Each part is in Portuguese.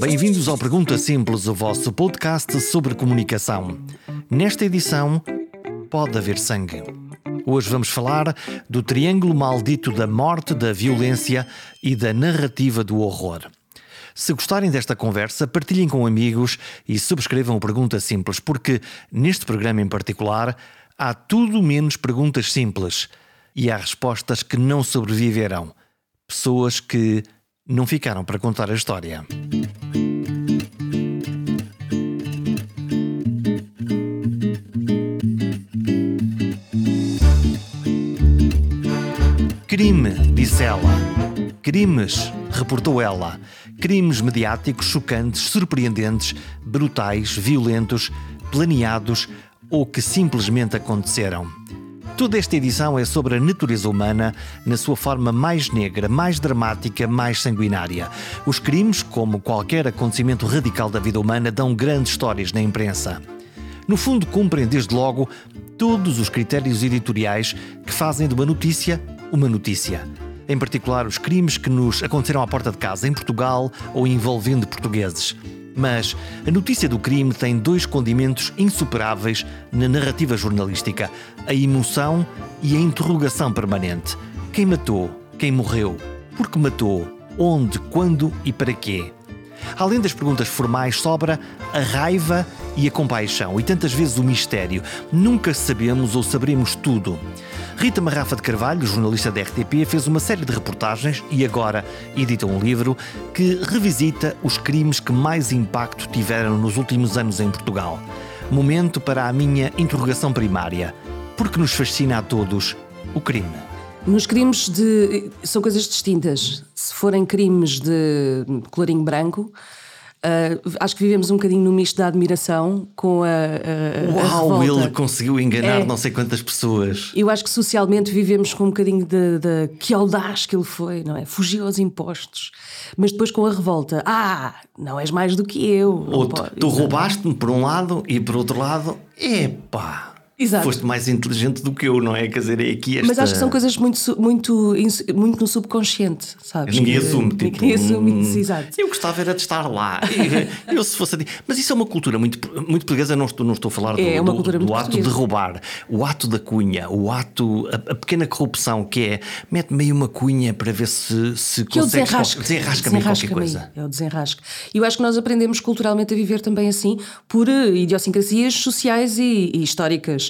Bem-vindos ao Pergunta Simples, o vosso podcast sobre comunicação. Nesta edição, pode haver sangue. Hoje vamos falar do triângulo maldito da morte, da violência e da narrativa do horror. Se gostarem desta conversa, partilhem com amigos e subscrevam o Pergunta Simples, porque neste programa em particular há tudo menos perguntas simples e há respostas que não sobreviverão. Pessoas que não ficaram para contar a história. Crimes, reportou ela. Crimes mediáticos chocantes, surpreendentes, brutais, violentos, planeados ou que simplesmente aconteceram. Toda esta edição é sobre a natureza humana na sua forma mais negra, mais dramática, mais sanguinária. Os crimes, como qualquer acontecimento radical da vida humana, dão grandes histórias na imprensa. No fundo, cumprem desde logo todos os critérios editoriais que fazem de uma notícia uma notícia. Em particular, os crimes que nos aconteceram à porta de casa, em Portugal ou envolvendo portugueses. Mas a notícia do crime tem dois condimentos insuperáveis na narrativa jornalística: a emoção e a interrogação permanente. Quem matou? Quem morreu? Por que matou? Onde? Quando e para quê? Além das perguntas formais, sobra a raiva e a compaixão e tantas vezes o mistério. Nunca sabemos ou saberemos tudo. Rita Marrafa de Carvalho, jornalista da RTP, fez uma série de reportagens e agora edita um livro que revisita os crimes que mais impacto tiveram nos últimos anos em Portugal. Momento para a minha interrogação primária. Por que nos fascina a todos o crime? Nos crimes de. são coisas distintas. Se forem crimes de colorinho branco, Uh, acho que vivemos um bocadinho no misto da admiração com a. a Uau, a ele conseguiu enganar é. não sei quantas pessoas. Eu acho que socialmente vivemos com um bocadinho de, de, que audaz que ele foi, não é? Fugiu aos impostos, mas depois com a revolta. Ah, não és mais do que eu. Ou tu, tu roubaste-me por um lado e por outro lado, epá. Exato. Foste mais inteligente do que eu, não é? Quer dizer, é aqui esta... Mas acho que são coisas muito, muito, muito no subconsciente, sabes? Ninguém assume, tipo, Ninguém assume, hum, exato. Eu gostava era de estar lá. eu se fosse. Mas isso é uma cultura muito, muito portuguesa, não estou, não estou a falar do, é, é do, do ato de roubar, o ato da cunha, o ato, a, a pequena corrupção que é mete meio uma cunha para ver se, se que consegues. Desenrasca, desenrasca, desenrasca qualquer coisa. É o desenrasca. E eu acho que nós aprendemos culturalmente a viver também assim, por eh, idiosincrasias sociais e, e históricas.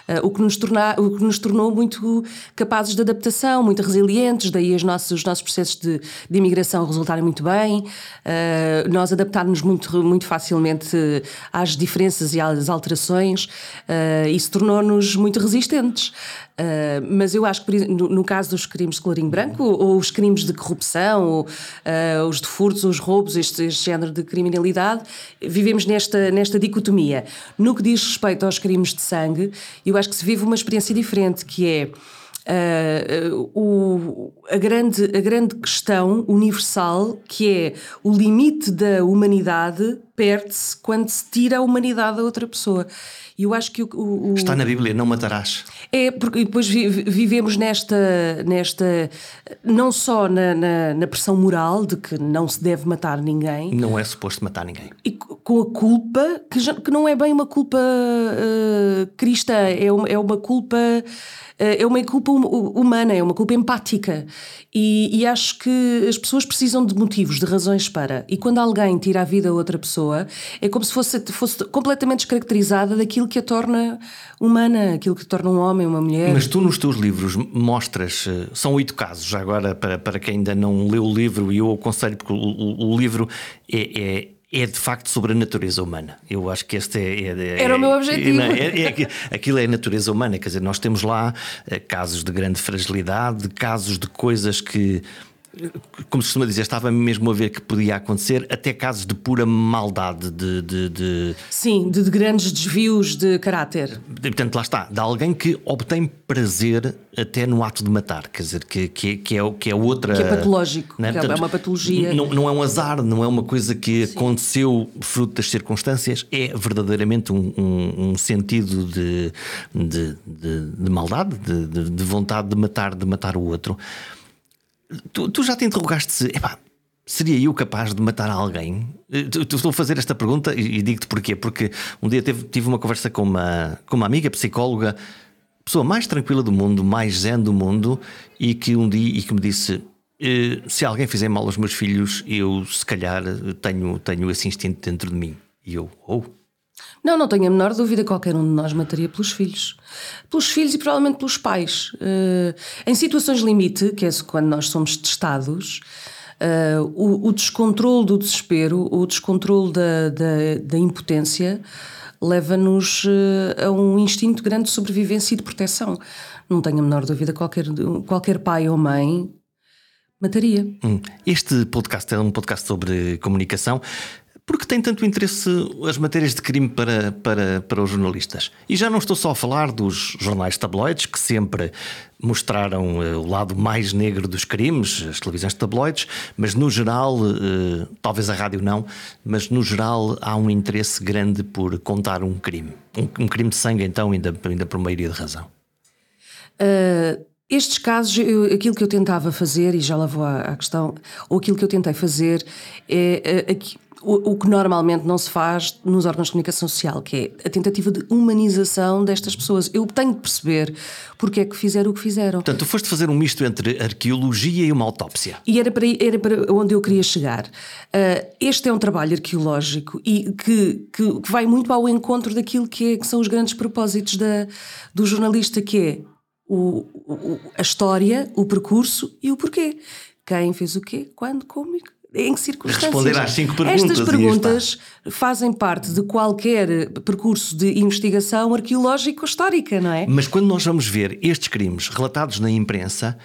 o, que nos torna, o que nos tornou muito capazes de adaptação, muito resilientes, daí os nossos, os nossos processos de, de imigração resultarem muito bem, uh, nós adaptarmos muito, muito facilmente às diferenças e às alterações, isso tornou-nos muito resistentes. Uh, mas eu acho que no, no, caso dos crimes de colorinho branco, ou, os crimes de corrupção, ou uh, os de furtos, os roubos, este, este, género de criminalidade, vivemos nesta, nesta dicotomia. No que diz respeito aos crimes de sangue, eu acho que se vive uma experiência diferente, que é Uh, o, a, grande, a grande questão universal que é o limite da humanidade perde-se quando se tira a humanidade a outra pessoa. E eu acho que o, o, Está na Bíblia, não matarás. É, porque depois vivemos nesta. nesta não só na, na, na, pressão moral de que não se deve matar ninguém. Não é suposto matar ninguém. E com a culpa, que, já, que não é bem uma culpa uh, cristã, é uma, é uma culpa eh, é uma culpa humana, é uma culpa empática. E, e, acho que as pessoas precisam de motivos, de razões para. E quando alguém tira a vida a outra pessoa, é como se fosse, fosse completamente descaracterizada daquilo que a torna humana, aquilo que torna um homem, uma mulher. Mas tu nos teus livros mostras, eh, são oito casos, agora para, para quem ainda não leu o livro, e eu aconselho, porque o, o, o livro é, é é de facto sobre a natureza humana. Eu acho que este é. é, é Era o meu objetivo. É, é, aquilo é a natureza humana, quer dizer, nós temos lá eh, casos de grande fragilidade, casos de coisas que como se costuma dizer, estava mesmo a ver que podia acontecer, até casos de pura maldade, de. de, de... Sim, de, de, grandes desvios de caráter. Portanto, lá está, de alguém que obtém prazer até no ato de matar, quer dizer, que, que, que, é, que é outra. Que é patológico, é? Portanto, é uma patologia. Não, não é um azar, não é uma coisa que Sim. aconteceu fruto das circunstâncias, é verdadeiramente um, um, um sentido de, de, de, de maldade, de, de vontade de matar, de matar o outro. Tu, tu já te interrogaste se, epá, Seria eu capaz de matar alguém? Eh, estou a fazer esta pergunta e digo-te porquê. Porque um dia teve, tive uma conversa com uma, com uma amiga psicóloga, pessoa mais tranquila do mundo, mais zen do mundo, e que um dia e que me disse: eh, se alguém fizer mal aos meus filhos, eu se calhar tenho, tenho esse instinto dentro de mim. E eu, oh. Não, não tenho a menor dúvida, qualquer um de nós mataria pelos filhos. Pelos filhos e provavelmente pelos pais. Uh, em situações limite, que é quando nós somos testados, uh, o, o descontrole do desespero, o descontrole da, da, da impotência, leva-nos uh, a um instinto grande de sobrevivência e de proteção. Não tenho a menor dúvida, qualquer, qualquer pai ou mãe mataria. Hum. Este podcast é um podcast sobre comunicação. Porque tem tanto interesse as matérias de crime para, para, para os jornalistas? E já não estou só a falar dos jornais tabloides, que sempre mostraram uh, o lado mais negro dos crimes, as televisões tabloides, mas no geral, uh, talvez a rádio não, mas no geral há um interesse grande por contar um crime. Um, um crime de sangue, então, ainda, ainda por maioria de razão. Uh, estes casos, eu, aquilo que eu tentava fazer, e já lá vou à, à questão, ou aquilo que eu tentei fazer é. Aqui, o, o, que normalmente não se faz nos órgãos de comunicação social, que é a tentativa de humanização destas pessoas. Eu tenho de perceber porque é que fizeram o que fizeram. Portanto, tu foste fazer um misto entre arqueologia e uma autópsia. E era para, era para onde eu queria chegar. Uh, este é um trabalho arqueológico e que, que, que, vai muito ao encontro daquilo que, é, que são os grandes propósitos da, do jornalista, que é o, o, a história, o percurso e o porquê. Quem fez o quê, quando, como e em que circunstâncias? Responder às cinco perguntas. Estas perguntas fazem parte de qualquer percurso de investigação arqueológico-histórica, não é? Mas quando nós vamos ver estes crimes relatados na imprensa,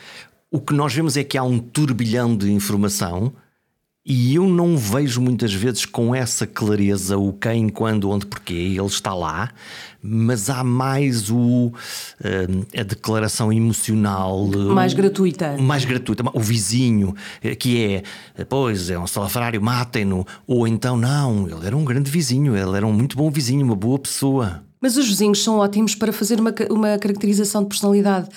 o que nós vemos é que há um turbilhão de informação e eu não vejo muitas vezes com essa clareza o quem, quando, onde, porquê. Ele está lá, mas há mais o, eh, a declaração emocional. Mais gratuita. Mais gratuita. O vizinho, eh, que é, pois, é um salafrário, matem-no. Ou então, não, ele era um grande vizinho, ele era um muito bom vizinho, uma boa pessoa. Mas os vizinhos são ótimos para fazer uma, uma caracterização de personalidade,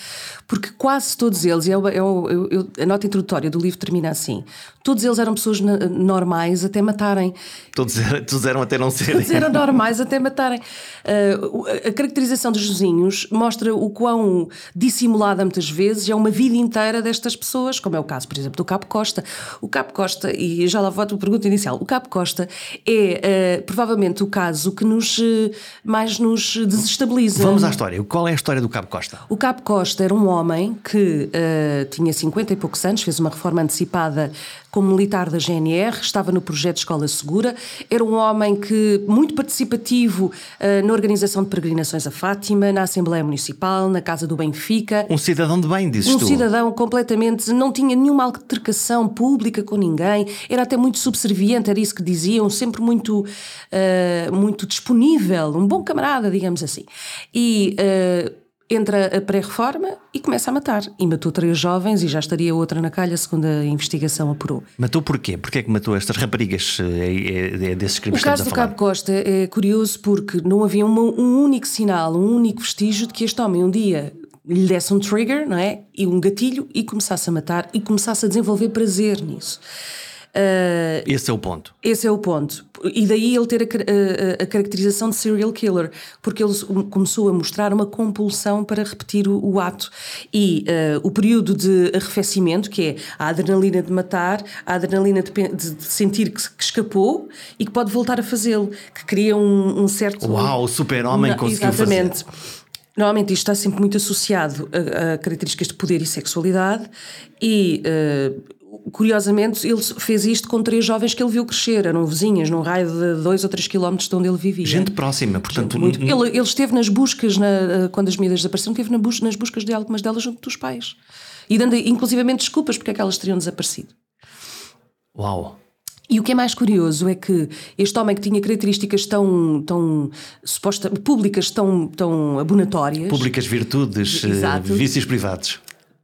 porque quase todos eles, e eu, eu, eu, a nota introdutória do livro termina assim: todos eles eram pessoas normais até matarem. Todos, todos eram até não serem. Todos eram normais até matarem. Uh, a caracterização dos vizinhos mostra o quão dissimulada muitas vezes é uma vida inteira destas pessoas, como é o caso, por exemplo, do Capo Costa. O Capo Costa, e já lá vou à tua pergunta inicial, o Capo Costa é uh, provavelmente o caso que nos mais nos desestabiliza. Vamos à história. Qual é a história do Cabo Costa? O Cabo Costa era um homem que uh, tinha 50 e poucos anos, fez uma reforma antecipada como militar da GNR, estava no projeto Escola Segura, era um homem que muito participativo uh, na organização de peregrinações a Fátima, na Assembleia Municipal, na Casa do Benfica. Um cidadão de bem, dizes um tu. Um cidadão completamente, não tinha nenhuma altercação pública com ninguém, era até muito subserviente, era isso que diziam, sempre muito, uh, muito disponível, um bom camarada, digamos assim. E entra a pré-reforma e começa a matar. E matou três jovens e já estaria outra na calha, segundo a investigação apurou. Matou porquê? Porquê é que matou estas raparigas? É, é, é desses crimes O caso do Cabo Costa é curioso porque não havia uma, um único sinal, um único vestígio de que este homem um dia lhe desse um trigger, não é? E um gatilho e começasse a matar e começasse a desenvolver prazer nisso. Uh, esse é o ponto. Esse é o ponto. E daí ele ter a, a, a, caracterização de serial killer, porque ele começou a mostrar uma compulsão para repetir o, o ato. E uh, o período de arrefecimento, que é a adrenalina de matar, a adrenalina de, de, de sentir que, que, escapou e que pode voltar a fazê-lo, que cria um, um certo. Uau, o super-homem conseguiu exatamente. fazer. Normalmente isto está sempre muito associado a, a características de poder e sexualidade e. Uh, curiosamente, ele fez isto com três jovens que ele viu crescer, eram vizinhas, num raio de dois ou três quilómetros de onde ele vivia. Gente próxima, portanto. Gente muito... ele, ele esteve nas buscas, na, eh, quando as medidas desapareceram, esteve nas buscas de algumas delas junto dos pais. E dando inclusivamente desculpas porque é que elas teriam desaparecido. Uau! E o que é mais curioso é que este homem que tinha características tão, tão suposta, públicas, tão, tão abonatórias. Públicas virtudes, eh, Exato. vícios privados.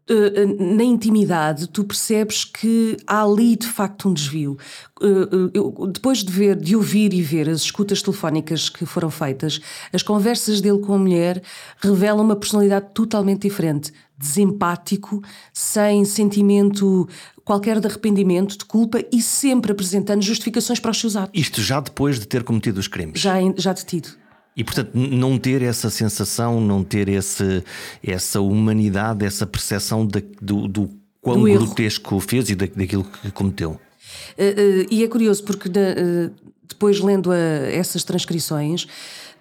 Eh, eh, na intimidade, tu percebes que há ali de facto um desvio. Eh, eu, depois de ver, de ouvir e ver as escutas telefónicas que foram feitas, as conversas dele com a mulher revelam uma personalidade totalmente diferente. Desempático, sem sentimento qualquer de arrependimento, de culpa e sempre apresentando justificações para os seus atos. Isto já depois de ter cometido os crimes. Já, já detido. E portanto, não ter essa sensação, não ter esse, essa humanidade, essa percepção do, do quão Do erro. grotesco fez e da, daquilo que cometeu. Uh, uh, e é curioso porque uh, depois lendo a, essas transcrições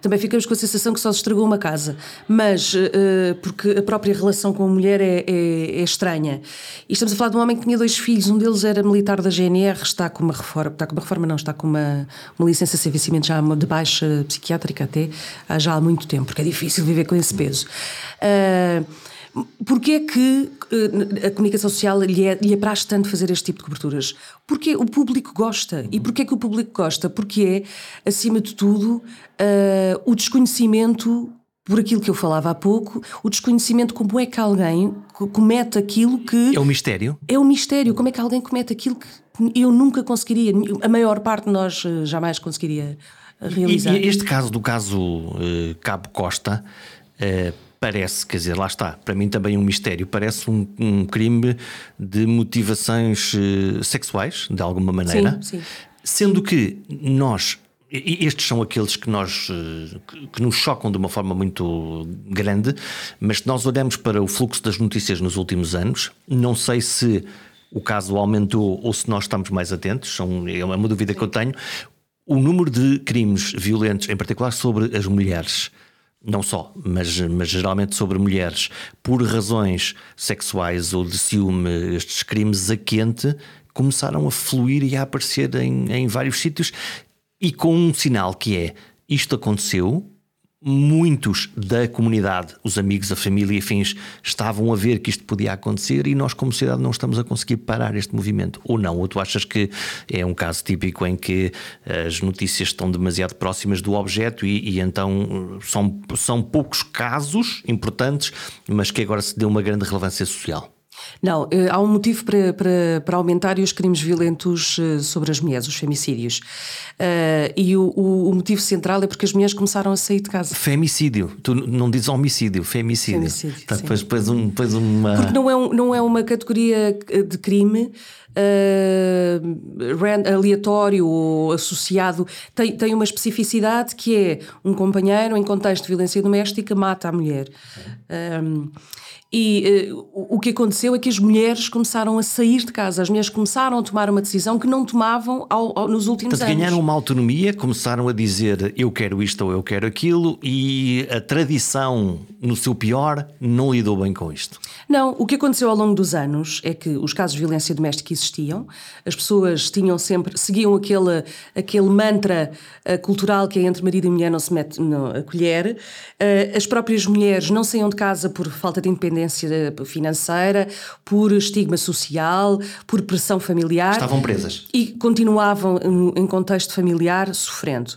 também ficamos com a sensação que só se estragou uma casa, mas porque a própria relação com a mulher é, é, é, estranha. E estamos a falar de um homem que tinha dois filhos, um deles era militar da GNR, está com uma reforma, está com uma reforma não, está com uma, uma licença sem vencimento já de baixa psiquiátrica até, já há muito tempo, porque é difícil viver com esse peso. Uh, Porquê é que uh, a comunicação social lhe, é, lhe apraz tanto fazer este tipo de coberturas? Porque o público gosta. E porquê é que o público gosta? Porque é, acima de tudo, uh, o desconhecimento, por aquilo que eu falava há pouco, o desconhecimento como é que alguém comete aquilo que. É um mistério? É um mistério. Como é que alguém comete aquilo que eu nunca conseguiria, a maior parte de nós uh, jamais conseguiria realizar. E, e este caso do caso Cabo Costa parece, quer dizer, lá está, para mim também um mistério, parece um, um crime de motivações uh, sexuais, de alguma maneira, sim, sim. sendo que nós. Estes são aqueles que nós que nos chocam de uma forma muito grande, mas se nós olhamos para o fluxo das notícias nos últimos anos, não sei se o caso aumentou ou se nós estamos mais atentos, são, é uma dúvida que eu tenho. O número de crimes violentos, em particular sobre as mulheres, não só, mas, mas geralmente sobre mulheres, por razões sexuais ou de ciúme, estes crimes a quente começaram a fluir e a aparecer em, em vários sítios. E com um sinal que é isto aconteceu, muitos da comunidade, os amigos, a família e afins, estavam a ver que isto podia acontecer e nós, como sociedade, não estamos a conseguir parar este movimento. Ou não? Ou tu achas que é um caso típico em que as notícias estão demasiado próximas do objeto e, e então são, são poucos casos importantes, mas que agora se deu uma grande relevância social? Não, eh, há um motivo para, para, para aumentar os crimes violentos eh, sobre as mulheres, os femicídios. Uh, e o, o, motivo central é porque as mulheres começaram a sair de casa. Femicídio. Tu não dizes homicídio, femicídio. Femicídio. Depois, depois, um, depois uma... Porque não é, um, não é uma categoria de crime. Uh, aleatório ou associado, tem, tem uma especificidade que é um companheiro em contexto de violência doméstica mata a mulher. Um, e uh, o que aconteceu é que as mulheres começaram a sair de casa, as mulheres começaram a tomar uma decisão que não tomavam ao, ao, nos últimos Portanto, anos. ganharam uma autonomia, começaram a dizer eu quero isto ou eu quero aquilo, e a tradição, no seu pior, não lidou bem com isto. Não, o que aconteceu ao longo dos anos é que os casos de violência doméstica existiam, as pessoas tinham sempre, seguiam aquele, aquele mantra uh, cultural que é entre marido e mulher não se mete a colher, uh, as próprias mulheres não saíam de casa por falta de independência financeira, por estigma social, por pressão familiar. Estavam presas. E continuavam em contexto familiar sofrendo.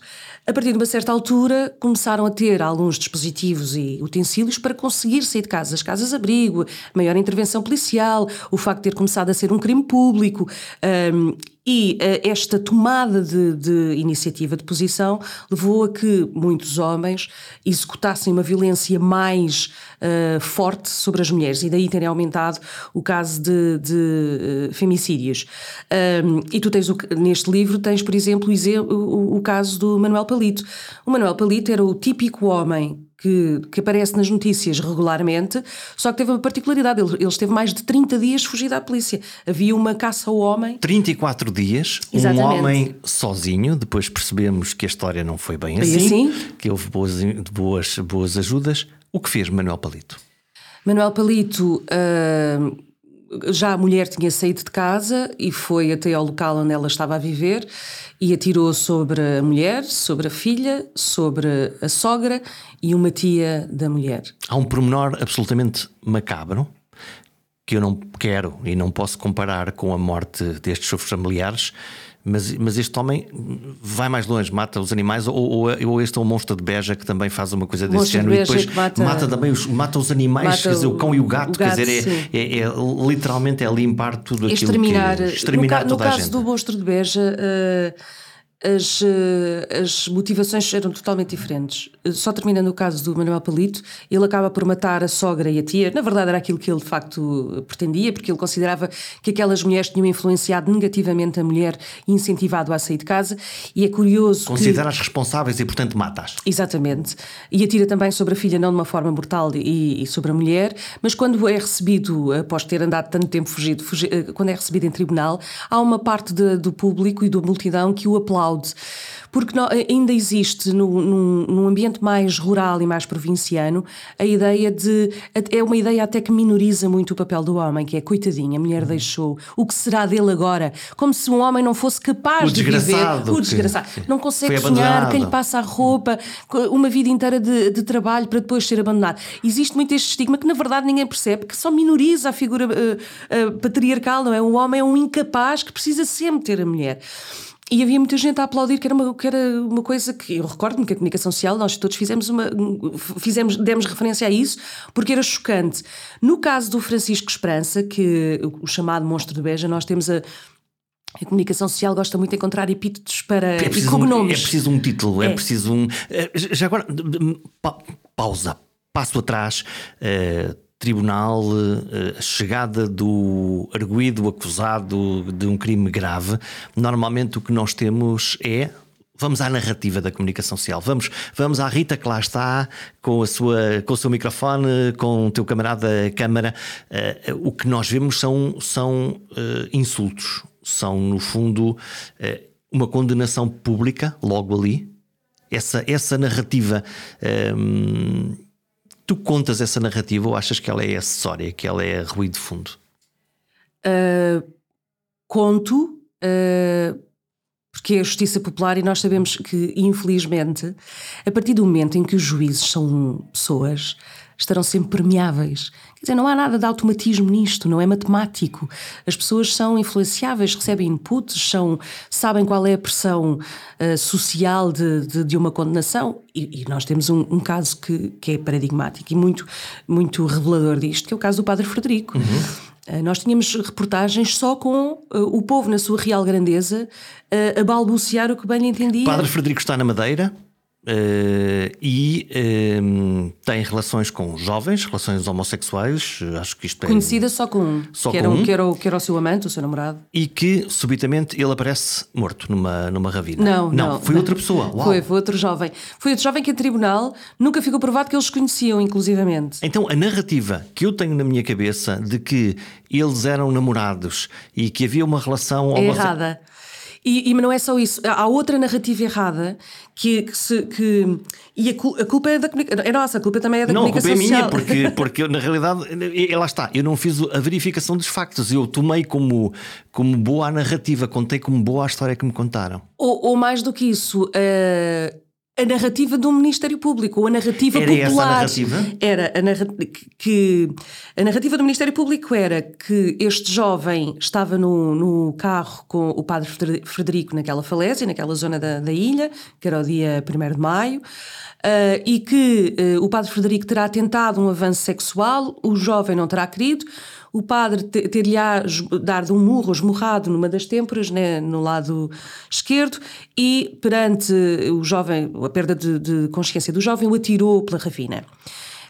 A partir de uma certa altura, começaram a ter alguns dispositivos e utensílios para conseguir sair de casa. As casas-abrigo, maior intervenção policial, o facto de ter começado a ser um crime público. Um, e uh, esta tomada de, de, iniciativa de posição levou a que muitos homens executassem uma violência mais uh, forte sobre as mulheres e daí terem aumentado o caso de, de uh, femicídios. Um, e tu tens o, neste livro tens, por exemplo, o, o, o caso do Manuel Palito. O Manuel Palito era o típico homem que, que, aparece nas notícias regularmente, só que teve uma particularidade. Ele, ele esteve mais de 30 dias fugido à polícia. Havia uma caça ao homem. 34 dias, Exatamente. um homem sozinho. Depois percebemos que a história não foi bem, assim, assim, que houve boas, boas, boas ajudas. O que fez Manuel Palito? Manuel Palito. Uh já a mulher tinha saído de casa e foi até ao local onde ela estava a viver e atirou sobre a mulher, sobre a filha, sobre a sogra e uma tia da mulher. Há um pormenor absolutamente macabro que eu não quero e não posso comparar com a morte destes seus familiares mas, mas este homem vai mais longe, mata os animais, ou, ou, ou este é o monstro de Beja que também faz uma coisa desse género de e depois mata, mata, também os, mata os animais, mata quer dizer, o cão e o gato, o gato quer dizer, é, é, é, literalmente é limpar tudo aquilo exterminar, que exterminar no, toda no a caso gente. do monstro de Beja. Uh, as, eh, as motivações eram totalmente diferentes. Eh, só terminando o caso do Manuel Palito, ele acaba por matar a sogra e a tia. Na verdade, era aquilo que ele de facto pretendia, porque ele considerava que aquelas mulheres tinham influenciado negativamente a mulher e incentivado a sair de casa. E é curioso. Considera-as que... responsáveis e, portanto, matas. Exatamente. E atira também sobre a filha, não de uma forma brutal e, e sobre a mulher, mas quando é recebido, após ter andado tanto tempo fugido, fugido eh, quando é recebido em tribunal, há uma parte de, do público e da multidão que o aplaude porque ainda existe no, num, num, ambiente mais rural e mais provinciano a ideia de. É uma ideia até que minoriza muito o papel do homem, que é coitadinha, a mulher uhum. deixou, o que será dele agora? Como se um homem não fosse capaz de viver. O desgraçado. Que, não consegue sonhar, quem lhe passa a roupa, uma vida inteira de, de, trabalho para depois ser abandonado. Existe muito este estigma que na verdade ninguém percebe, que só minoriza a figura uh, uh, patriarcal, não é? O homem é um incapaz que precisa sempre ter a mulher. E havia muita gente a aplaudir, que era uma, que era uma coisa que eu recordo-me que a comunicação social, nós todos fizemos uma. Fizemos, demos referência a isso, porque era chocante. No caso do Francisco Esperança, que o chamado monstro de Beja, nós temos a. A comunicação social gosta muito de encontrar epítetos para é preciso cognomes. Um, é preciso um título, é, é preciso um. Eh, já agora, pausa, passo atrás. Uh, tribunal eh, a chegada do arguído acusado de um crime grave, normalmente o que nós temos é Vamos à narrativa da comunicação social. Vamos, vamos à Rita que lá está, com, a sua, com o seu microfone, com o teu camarada câmara. Uh, o que nós vemos são, são uh, insultos. São, no fundo, uh, uma condenação pública, logo ali. Essa, essa narrativa. Ehm, Tu contas essa narrativa ou achas que ela é acessória, que ela é ruído de fundo? Uh, conto, uh, porque é a justiça popular e nós sabemos que, infelizmente, a partir do momento em que os juízes são pessoas, estarão sempre permeáveis. Quer dizer, não há nada de automatismo nisto, não é matemático. As pessoas são influenciáveis, recebem inputs, são, sabem qual é a pressão uh, social de, de, de, uma condenação. E, e nós temos um, um, caso que, que é paradigmático e muito, muito revelador disto, que é o caso do Padre Frederico. Uhum. Uh, nós tínhamos reportagens só com uh, o povo na sua real grandeza a balbuciar o que bem entendia. Padre Frederico está na Madeira? Uh, e uh, tem relações com jovens, relações homossexuais, acho que isto é. Conhecida só com um, só que, com era, um. Que, era o, que era o seu amante, o seu namorado. E que subitamente ele aparece morto numa, numa ravina. Não, não. não foi não. outra pessoa. Uau. Foi, foi outro jovem. Foi outro jovem que em tribunal nunca ficou provado que eles conheciam, inclusivamente. Então a narrativa que eu tenho na minha cabeça de que eles eram namorados e que havia uma relação. É errada. E, e não é só isso, há outra narrativa errada que, que, se, que e a, a, culpa é da comunicação, é nossa, a culpa também é da não, comunicação social. Não, a culpa é minha, porque, porque na realidade, lá está, eu não fiz a verificação dos factos, eu tomei como, como boa a narrativa, contei como boa a história que me contaram. Ou, ou mais do que isso, uh, a narrativa do Ministério Público, ou a narrativa era popular. Essa a narrativa? Era a narrativa que a narrativa do Ministério Público era que este jovem estava no, no carro com o padre Frederico naquela falésia, naquela zona da, da ilha, que era o dia 1 de maio. Uh, e que uh, o padre Frederico terá tentado um avanço sexual, o jovem não terá querido, o padre ter-lhe-á dado um murro, esmurrado numa das têmporas, né, no lado esquerdo, e perante o jovem, a perda de, de consciência do jovem, o atirou pela ravina.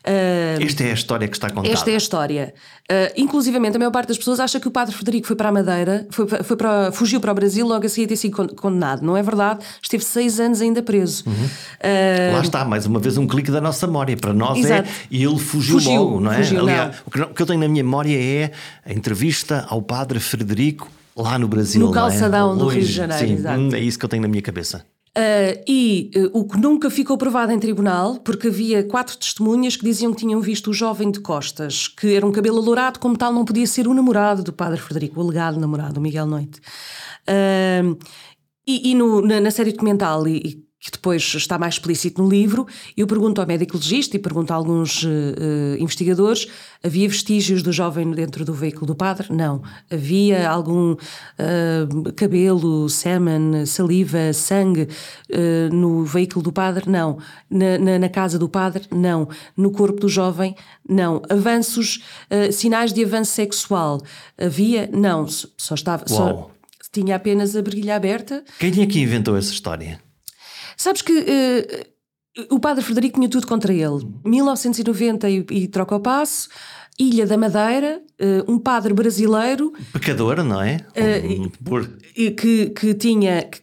Uh, esta é a história que está contada. Esta é a história. Uh, inclusivamente, a maior parte das pessoas acha que o padre Frederico foi para a Madeira, foi, foi para, fugiu para o Brasil logo a seguir ter sido condenado. Não é verdade? Esteve seis anos ainda preso. Uhum. Uh, Lá está, mais uma vez um clique da nossa memória. Para nós é, exato. é. E ele fugiu, fugiu logo, não é? Fugiu, Aliás, não. o que eu tenho na minha memória é a entrevista ao padre Frederico lá no Brasil. No calçadão é? do Rio de Janeiro. Sim, exato. é isso que eu tenho na minha cabeça. Uh, e uh, o que nunca ficou provado em tribunal, porque havia quatro testemunhas que diziam que tinham visto o jovem de costas, que era um cabelo alourado, como tal, não podia ser o namorado do padre Frederico, o alegado namorado, o Miguel Noite. Uh, e, e no, na, na, série documental, e, que depois está mais explícito no livro, eu pergunto ao médico legista e pergunto a alguns uh, investigadores: havia vestígios do jovem dentro do veículo do padre? Não. Havia algum uh, cabelo, sêmen, saliva, sangue uh, no veículo do padre? Não. Na, na, na, casa do padre? Não. No corpo do jovem? Não. Avanços, sinais de avanço sexual? Havia? Não. Só estava. Só, tinha apenas a brilha aberta. Quem é que inventou essa história? Sabes que uh, o padre Frederico tinha tudo contra ele. 1990 e, e troca o passo. Ilha da Madeira, uh, um padre brasileiro. Pecador, não é? Uh, Por... que, que tinha. Que,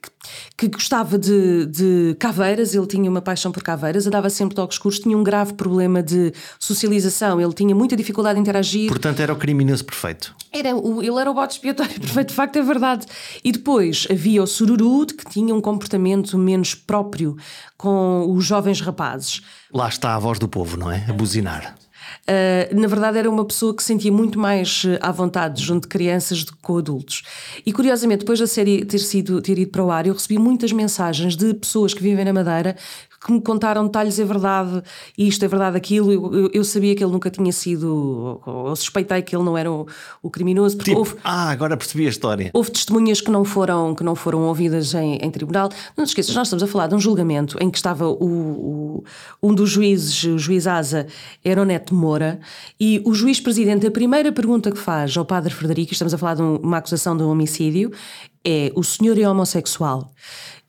que gostava de, de, caveiras, ele tinha uma paixão por caveiras, andava sempre de óculos escuros, tinha um grave problema de socialização, ele tinha muita dificuldade em interagir. Portanto, era o criminoso perfeito. Era, o, ele era o bote expiatório perfeito, de facto é verdade. E depois havia o Sururu, que tinha um comportamento menos próprio com os jovens rapazes. Lá está a voz do povo, não é? A buzinar. Uh, na verdade, era uma pessoa que se sentia muito mais ah, à vontade junto de crianças do que com adultos. E curiosamente, depois da série ter, sido, ter ido para o ar, eu recebi muitas mensagens de pessoas que vivem na Madeira que me contaram detalhes, é verdade, isto é verdade, aquilo. Eu, eu, sabia que ele nunca tinha sido, ou suspeitei que ele não era o, o criminoso. Tipo, houve, ah, agora percebi a história. Houve testemunhas que não foram, que não foram ouvidas em, em tribunal. Não te esqueças, nós estamos a falar de um julgamento em que estava o, o um dos juízes, o juiz Asa, era o Neto Moura, e o juiz presidente, a primeira pergunta que faz ao padre Frederico, estamos a falar de uma acusação de um homicídio, é: o senhor é homossexual?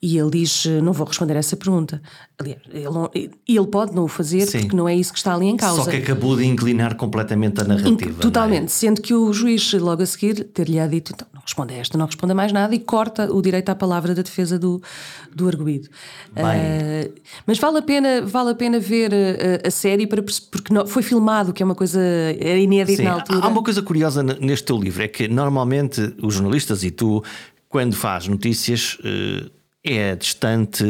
E ele diz: Não vou responder a essa pergunta. Aliás, ele, ele pode não o fazer Sim. porque não é isso que está ali em causa. Só que acabou de inclinar completamente a narrativa. É? Totalmente. É? Sendo que o juiz, logo a seguir, ter-lhe dito: então, não responda a esta, não responda mais nada e corta o direito à palavra da defesa do, do arguído. Uh, mas vale a pena, vale a, pena ver a, eh, a série para, porque não, foi filmado, que é uma coisa inédita na altura. Há uma coisa curiosa neste teu livro: é que normalmente os jornalistas e tu, quando faz notícias. Uh, é distante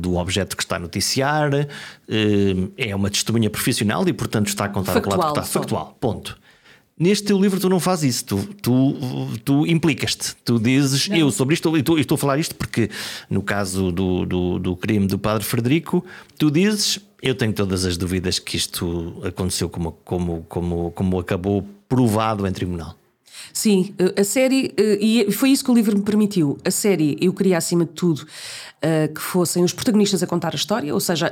do objeto que está a noticiar, eh, é uma testemunha profissional e, portanto, está a contar factual, o que está. Factual, ponto. Neste teu livro tu não fazes isso, tu, tu, tu implicas-te, tu dizes não. eu sobre isto, e estou, estou a falar isto porque no caso do, do, do, crime do padre Frederico, tu dizes eu tenho todas as dúvidas que isto aconteceu como, como, como, como acabou provado em tribunal. Sim, eh, a série, eh, e foi isso que o livro me permitiu. A série, eu queria acima de tudo eh, que fossem os protagonistas a contar a história, ou seja,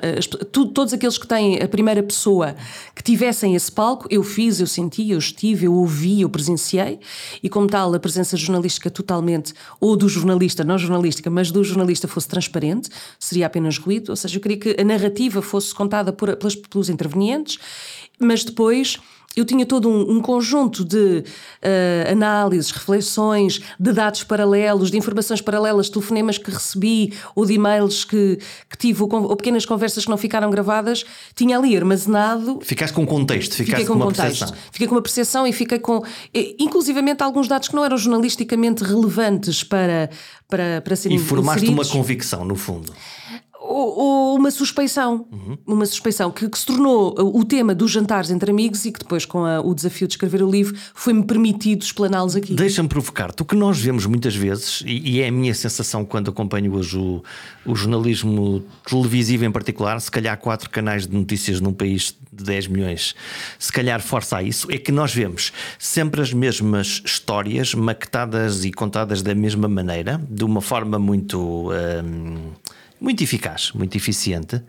todos aqueles que têm a primeira pessoa que tivessem esse palco, eu fiz, eu senti, eu estive, eu ouvi, eu presenciei, e como tal, a presença jornalística totalmente, ou do jornalista, não jornalística, mas do jornalista fosse transparente, seria apenas ruído, ou seja, eu queria que a narrativa fosse contada por, pelos intervenientes, mas depois eu tinha todo um, um conjunto de uh, análises, reflexões, de dados paralelos, de informações paralelas, telefonemas que recebi ou de e-mails que, que tive, ou, ou, pequenas conversas que não ficaram gravadas, tinha ali armazenado. Ficaste com contexto, ficaste com, com uma contexto. percepção. Fiquei com uma percepção e fiquei com, inclusivamente, alguns dados que não eram jornalisticamente relevantes para, para, para serem E formaste inseridos. uma convicção, no fundo ou, uma suspeição, uhum. uma suspeição que, que, se tornou o tema dos jantares entre amigos e que depois, com a, o desafio de escrever o livro, foi-me permitido explaná-los aqui. Deixa-me provocar-te. O que nós vemos muitas vezes, e, e, é a minha sensação quando acompanho hoje o, o, jornalismo televisivo em particular, se calhar quatro canais de notícias num país de 10 milhões, se calhar força a isso, é que nós vemos sempre as mesmas histórias maquetadas e contadas da mesma maneira, de uma forma muito. Hum, muito eficaz, muito eficiente,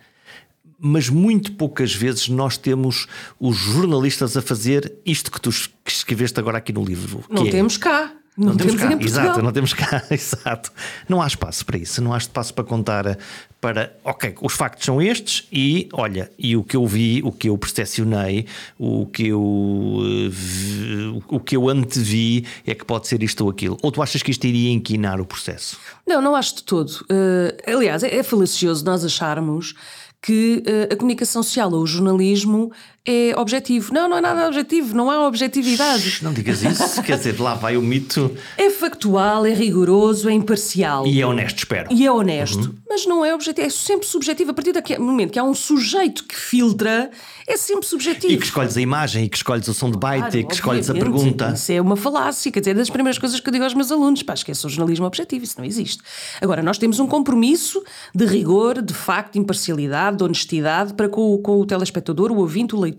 mas muito poucas vezes nós temos os jornalistas a fazer isto que tu escreveste agora aqui no livro. Não é temos cá. Não, não temos, cá, exato, não temos cá, exato. Não há espaço para isso, não há espaço para contar para, ok, os factos são estes e, olha, e o que eu vi, o que eu percepcionei, o que eu, vi, o que eu antevi é que pode ser isto ou aquilo. Ou tu achas que isto iria inquinar o processo? Não, não acho de todo. Uh, aliás, é, é falacioso nós acharmos que uh, a comunicação social ou o jornalismo é objetivo. Não, não é nada objetivo, não há objetividade. Não digas isso, quer dizer, lá vai o mito. É factual, é rigoroso, é imparcial. E é honesto, espero. E é honesto, uhum. mas não é objetivo, é sempre subjetivo. A partir do momento que há um sujeito que filtra, é sempre subjetivo. E que escolhes a imagem, e que escolhes o som de baita, claro, e que escolhes a pergunta. Isso é uma falácia, quer dizer, é das primeiras coisas que eu digo aos meus alunos, pá, esqueça o jornalismo objetivo, isso não existe. Agora, nós temos um compromisso de rigor, de facto, de imparcialidade, de honestidade para com, com o telespectador, o ouvinte, o leitor.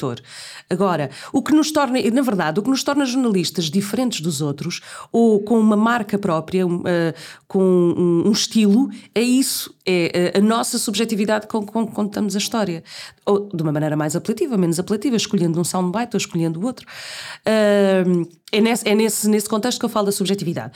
Agora, o que nos torna, na verdade, o que nos torna jornalistas diferentes dos outros, ou com uma marca própria, uh, com um, um, estilo, é isso, é a nossa subjetividade com que contamos a história. Ou de uma maneira mais apelativa, menos apelativa, escolhendo um soundbite ou escolhendo outro. Uh, é nesse, é nesse, nesse contexto que eu falo da subjetividade.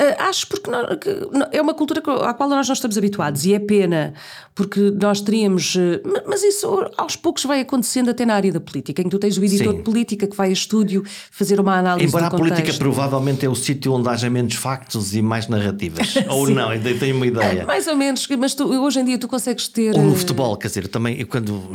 Uh, acho porque não, é uma cultura à qual nós não estamos habituados e é pena porque nós teríamos. Uh, mas isso aos poucos vai acontecendo até na área da política, em que tu tens o editor Sim. de política que vai a estúdio fazer uma análise. Embora a política provavelmente é o sítio onde haja menos factos e mais narrativas. ou não, eu tenho uma ideia. É, mais ou menos, mas tu, hoje em dia tu consegues ter. Ou no futebol, quer dizer, também quando.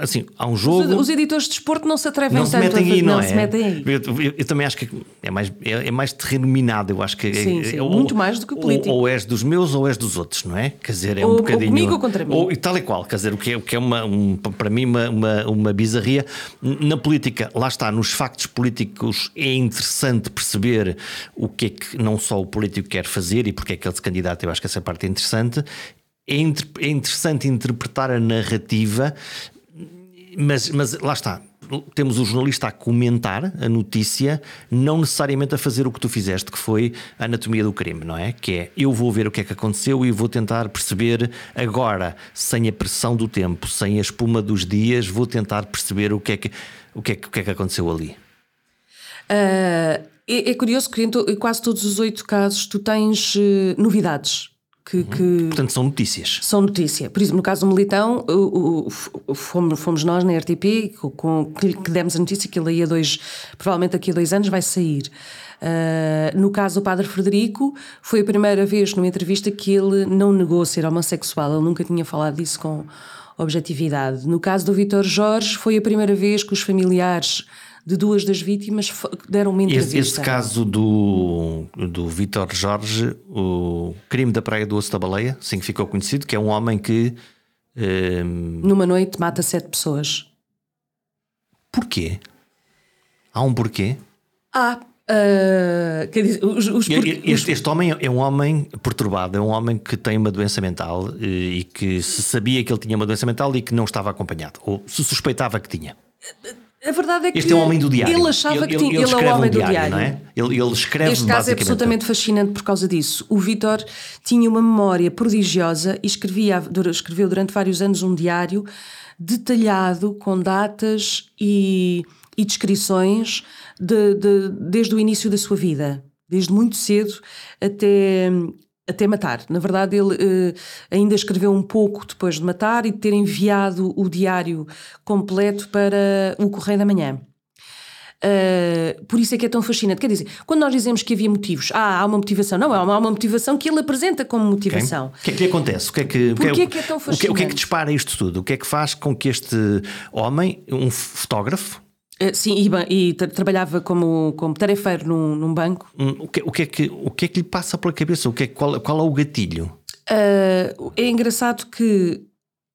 Assim, há um jogo. Os, os editores de desporto não se atrevem não tanto se metem a, aí, não, não é? se metem aí. Eu, eu, eu, também acho que é mais, é, é mais terreno minado. Eu acho que sim, é, sim, ou, muito mais do que político. Ou, ou, és dos meus ou és dos outros, não é? Quer dizer, é ou, um bocadinho. Ou comigo ou contra mim. Ou, e tal e qual, quer dizer, o que é, o que é uma, um, para mim uma, uma, uma bizarria. Na política, lá está, nos factos políticos é interessante perceber o que é que não só o político quer fazer e porque é que ele se candidata. Eu acho que essa parte é interessante. É, é interessante interpretar a narrativa, mas, mas lá está temos o jornalista a comentar a notícia, não necessariamente a fazer o que tu fizeste, que foi a anatomia do crime, não é? Que é eu vou ver o que é que aconteceu e vou tentar perceber agora, sem a pressão do tempo, sem a espuma dos dias, vou tentar perceber o que é que, o que, é que, o que, é que aconteceu ali. Uh, é, curioso que em, quase todos os oito casos tu tens uh, novidades. Que, uhum. que, Portanto, são notícias. São notícia. Por exemplo, no caso do Militão, fomos, fomos, nós na RTP com, que, que, demos a notícia que ele aí a dois, provavelmente daqui a dois anos vai sair. Uh, no caso do Padre Frederico, foi a primeira vez numa entrevista que ele não negou ser homossexual, ele nunca tinha falado disso com objetividade. No caso do Vitor Jorge, foi a primeira vez que os familiares de duas das vítimas deram uma entrevista. Esse, esse caso do, do Vítor Jorge, o crime da Praia do Osso da Baleia, assim que ficou conhecido, que é um homem que. Ehm, Numa noite mata sete pessoas. Porquê? Há um porquê? Há. Uh, dizer, os, os, este, este, homem é um homem perturbado, é um homem que tem uma doença mental e, eh, e que se sabia que ele tinha uma doença mental e que não estava acompanhado, ou se suspeitava que tinha. A verdade é que este é um homem do diário. Ele achava ele, que tinha, ele, ele, ele é o homem um diário, do diário. Não é? ele, ele escreve Este caso é absolutamente fascinante por causa disso. O Vitor tinha uma memória prodigiosa e escrevia, escreveu durante vários anos um diário detalhado com datas e, e descrições de, de, desde o início da sua vida, desde muito cedo até até matar. Na verdade, ele uh, ainda escreveu um pouco depois de matar e de ter enviado o diário completo para o Correio da Manhã. Uh, por isso é que é tão fascinante. Quer dizer, quando nós dizemos que havia motivos, ah, há uma motivação, não, há uma, há uma motivação que ele apresenta como motivação. Okay. O que é que lhe acontece? O que é que, Porquê é, que é tão fascinante? O que, o que é que dispara isto tudo? O que é que faz com que este homem, um fotógrafo, sim, e, e tra trabalhava como, como tarefeiro num, num banco. Hum, o, que, o, que é que, o que é que lhe passa pela cabeça? O que é, qual, qual é o gatilho? Uh, é engraçado que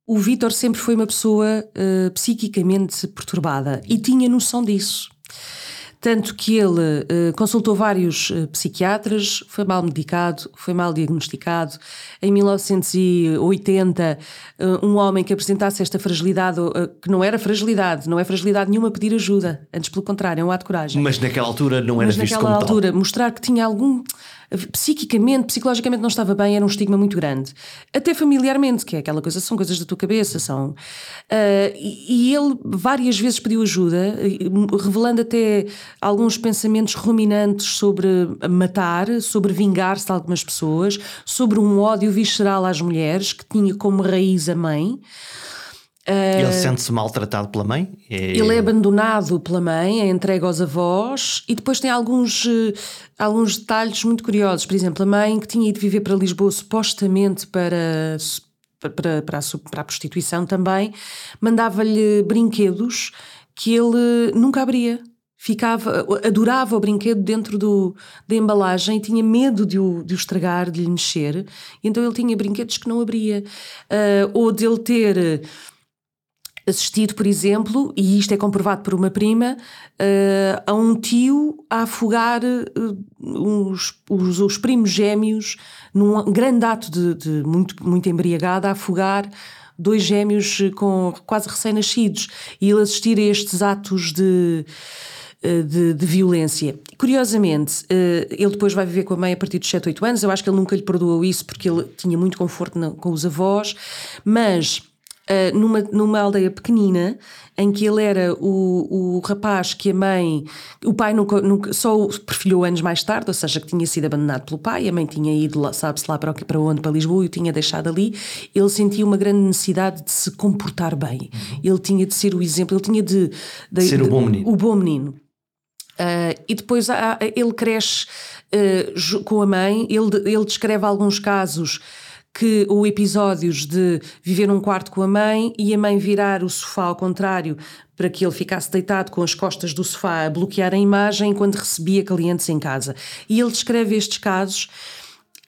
o Vítor sempre foi uma pessoa uh, psiquicamente perturbada e tinha noção disso. Tanto que ele uh, consultou vários uh, psiquiatras, foi mal medicado, foi mal diagnosticado. Em 1980, uh, um homem que apresentasse esta fragilidade, que não era fragilidade, não é fragilidade nenhuma pedir ajuda, antes pelo contrário, é um ato de coragem. Mas naquela altura não era Mas visto naquela como altura, tal. mostrar que tinha algum psiquicamente, psicologicamente não estava bem, era um estigma muito grande. Até familiarmente, que é aquela coisa, são coisas da tua cabeça, são. Uh, e, e, ele várias vezes pediu ajuda, revelando até alguns pensamentos ruminantes sobre matar, sobre vingar-se de algumas pessoas, sobre um ódio visceral às mulheres, que tinha como raiz a mãe. Ele sente-se maltratado pela mãe? É... Ele é abandonado pela mãe, é entregue aos avós e depois tem alguns, uh, alguns detalhes muito curiosos. Por exemplo, a mãe que tinha ido viver para Lisboa supostamente para, para, para, a, para a prostituição também, mandava-lhe brinquedos que ele nunca abria. Ficava, adorava o brinquedo dentro do, da embalagem e tinha medo de o, de o estragar, de lhe mexer. Então ele tinha brinquedos que não abria. Uh, ou dele ter assistido, por exemplo, e isto é comprovado por uma prima, uh, a um tio a afogar uh, os, os, os, primos gêmeos num grande ato de, de muito, muito embriagado, a afogar dois gêmeos com quase recém-nascidos e ele assistir a estes atos de. Eh, de, de, violência. Curiosamente, ele depois vai viver com a mãe a partir dos 7, 8 anos. Eu acho que ele nunca lhe perdoou isso porque ele tinha muito conforto com os avós, mas uh, numa, numa aldeia pequenina em que ele era o, o rapaz que a mãe, o pai nunca, nunca só o perfilhou anos mais tarde, ou seja, que tinha sido abandonado pelo pai, a mãe tinha ido, sabe-se lá para, para onde, para Lisboa, e o tinha deixado ali. Ele sentia uma grande necessidade de se comportar bem. Uhum. Ele tinha de ser o exemplo, ele tinha de, de ser o bom menino. O bom menino. Uh, e depois há, ele cresce uh, com a mãe, ele, ele descreve alguns casos que ou episódios de viver num quarto com a mãe e a mãe virar o sofá ao contrário para que ele ficasse deitado com as costas do sofá a bloquear a imagem enquanto recebia clientes em casa. E ele descreve estes casos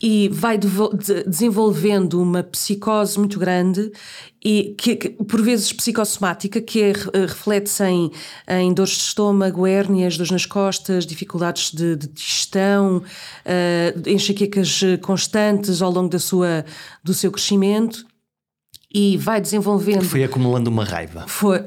e vai desenvolvendo uma psicose muito grande e que, que por vezes psicossomática que é, eh, reflete-se em, em dores de estômago, hérnias, dores nas costas, dificuldades de, de digestão, uh, enxaquecas constantes ao longo da sua, do seu crescimento e vai desenvolvendo. Foi acumulando uma raiva. Foi,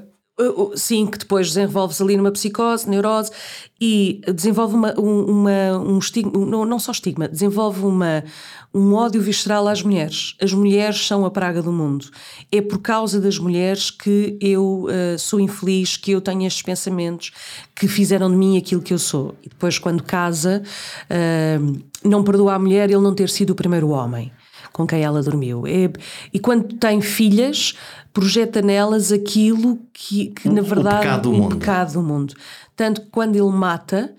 Sim, que depois desenvolve-se ali numa psicose, neurose e desenvolve uma, uma, um estigma, não, não só estigma, desenvolve uma, um ódio visceral às mulheres. As mulheres são a praga do mundo. É por causa das mulheres que eu uh, sou infeliz, que eu tenho estes pensamentos que fizeram de mim aquilo que eu sou. E depois, quando casa, uh, não perdoa a mulher ele não ter sido o primeiro homem com quem ela dormiu. É, e quando tem filhas, projeta nelas aquilo que, que na verdade o pecado do, mundo. Pecado do mundo. Tanto que quando ele mata,